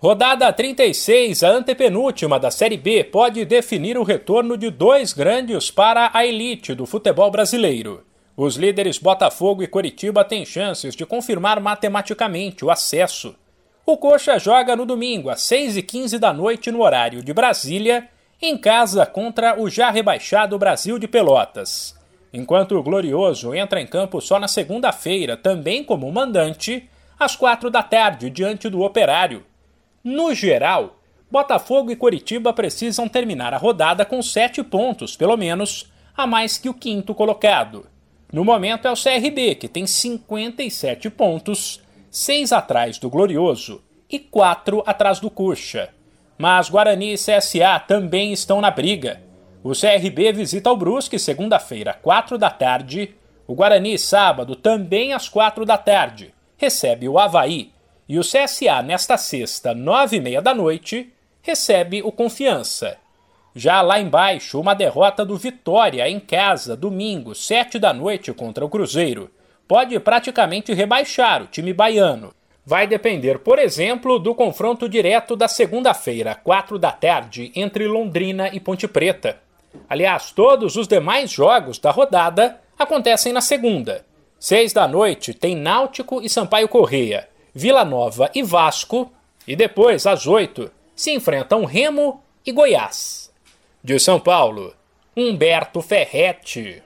Rodada 36, a antepenúltima da Série B, pode definir o retorno de dois grandes para a elite do futebol brasileiro. Os líderes Botafogo e Coritiba têm chances de confirmar matematicamente o acesso. O Coxa joga no domingo, às 6h15 da noite, no horário de Brasília, em casa contra o já rebaixado Brasil de Pelotas. Enquanto o Glorioso entra em campo só na segunda-feira, também como mandante, às quatro da tarde, diante do Operário. No geral, Botafogo e Coritiba precisam terminar a rodada com sete pontos, pelo menos, a mais que o quinto colocado. No momento é o CRB, que tem 57 pontos, seis atrás do Glorioso e quatro atrás do Coxa. Mas Guarani e CSA também estão na briga. O CRB visita o Brusque segunda-feira, quatro da tarde. O Guarani, sábado, também às quatro da tarde, recebe o Havaí e o CSA, nesta sexta, nove e meia da noite, recebe o Confiança. Já lá embaixo, uma derrota do Vitória em casa, domingo, sete da noite contra o Cruzeiro, pode praticamente rebaixar o time baiano. Vai depender, por exemplo, do confronto direto da segunda-feira, quatro da tarde, entre Londrina e Ponte Preta. Aliás, todos os demais jogos da rodada acontecem na segunda. Seis da noite tem Náutico e Sampaio Correia. Vila Nova e Vasco, e depois, às oito, se enfrentam Remo e Goiás. De São Paulo, Humberto Ferretti.